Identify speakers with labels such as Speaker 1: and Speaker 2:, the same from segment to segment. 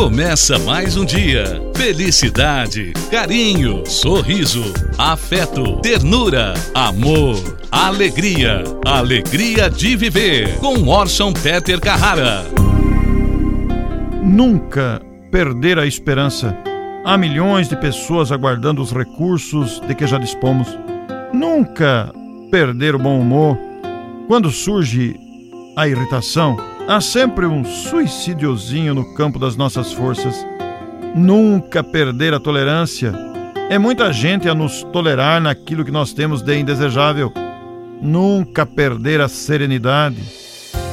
Speaker 1: Começa mais um dia. Felicidade, carinho, sorriso, afeto, ternura, amor, alegria. Alegria de viver. Com Orson Peter Carrara.
Speaker 2: Nunca perder a esperança. Há milhões de pessoas aguardando os recursos de que já dispomos. Nunca perder o bom humor. Quando surge a irritação, há sempre um suicidiozinho no campo das nossas forças. Nunca perder a tolerância. É muita gente a nos tolerar naquilo que nós temos de indesejável. Nunca perder a serenidade.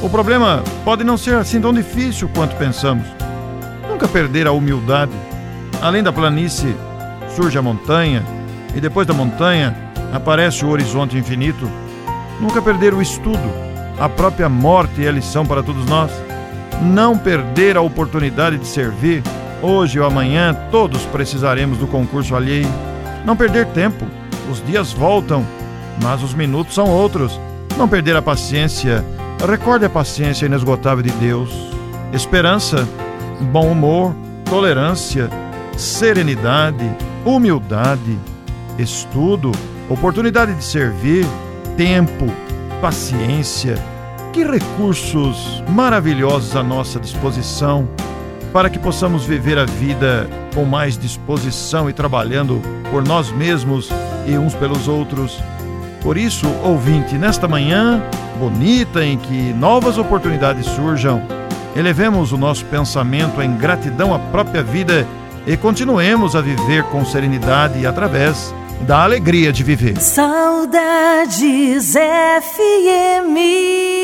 Speaker 2: O problema pode não ser assim tão difícil quanto pensamos. Nunca perder a humildade. Além da planície, surge a montanha, e depois da montanha aparece o horizonte infinito. Nunca perder o estudo a própria morte é lição para todos nós. Não perder a oportunidade de servir. Hoje ou amanhã todos precisaremos do concurso alheio. Não perder tempo. Os dias voltam, mas os minutos são outros. Não perder a paciência. Recorde a paciência inesgotável de Deus. Esperança, bom humor, tolerância, serenidade, humildade, estudo, oportunidade de servir, tempo paciência, que recursos maravilhosos à nossa disposição para que possamos viver a vida com mais disposição e trabalhando por nós mesmos e uns pelos outros. Por isso, ouvinte, nesta manhã bonita em que novas oportunidades surjam, elevemos o nosso pensamento em gratidão à própria vida e continuemos a viver com serenidade através da alegria de viver.
Speaker 3: Saudades FM.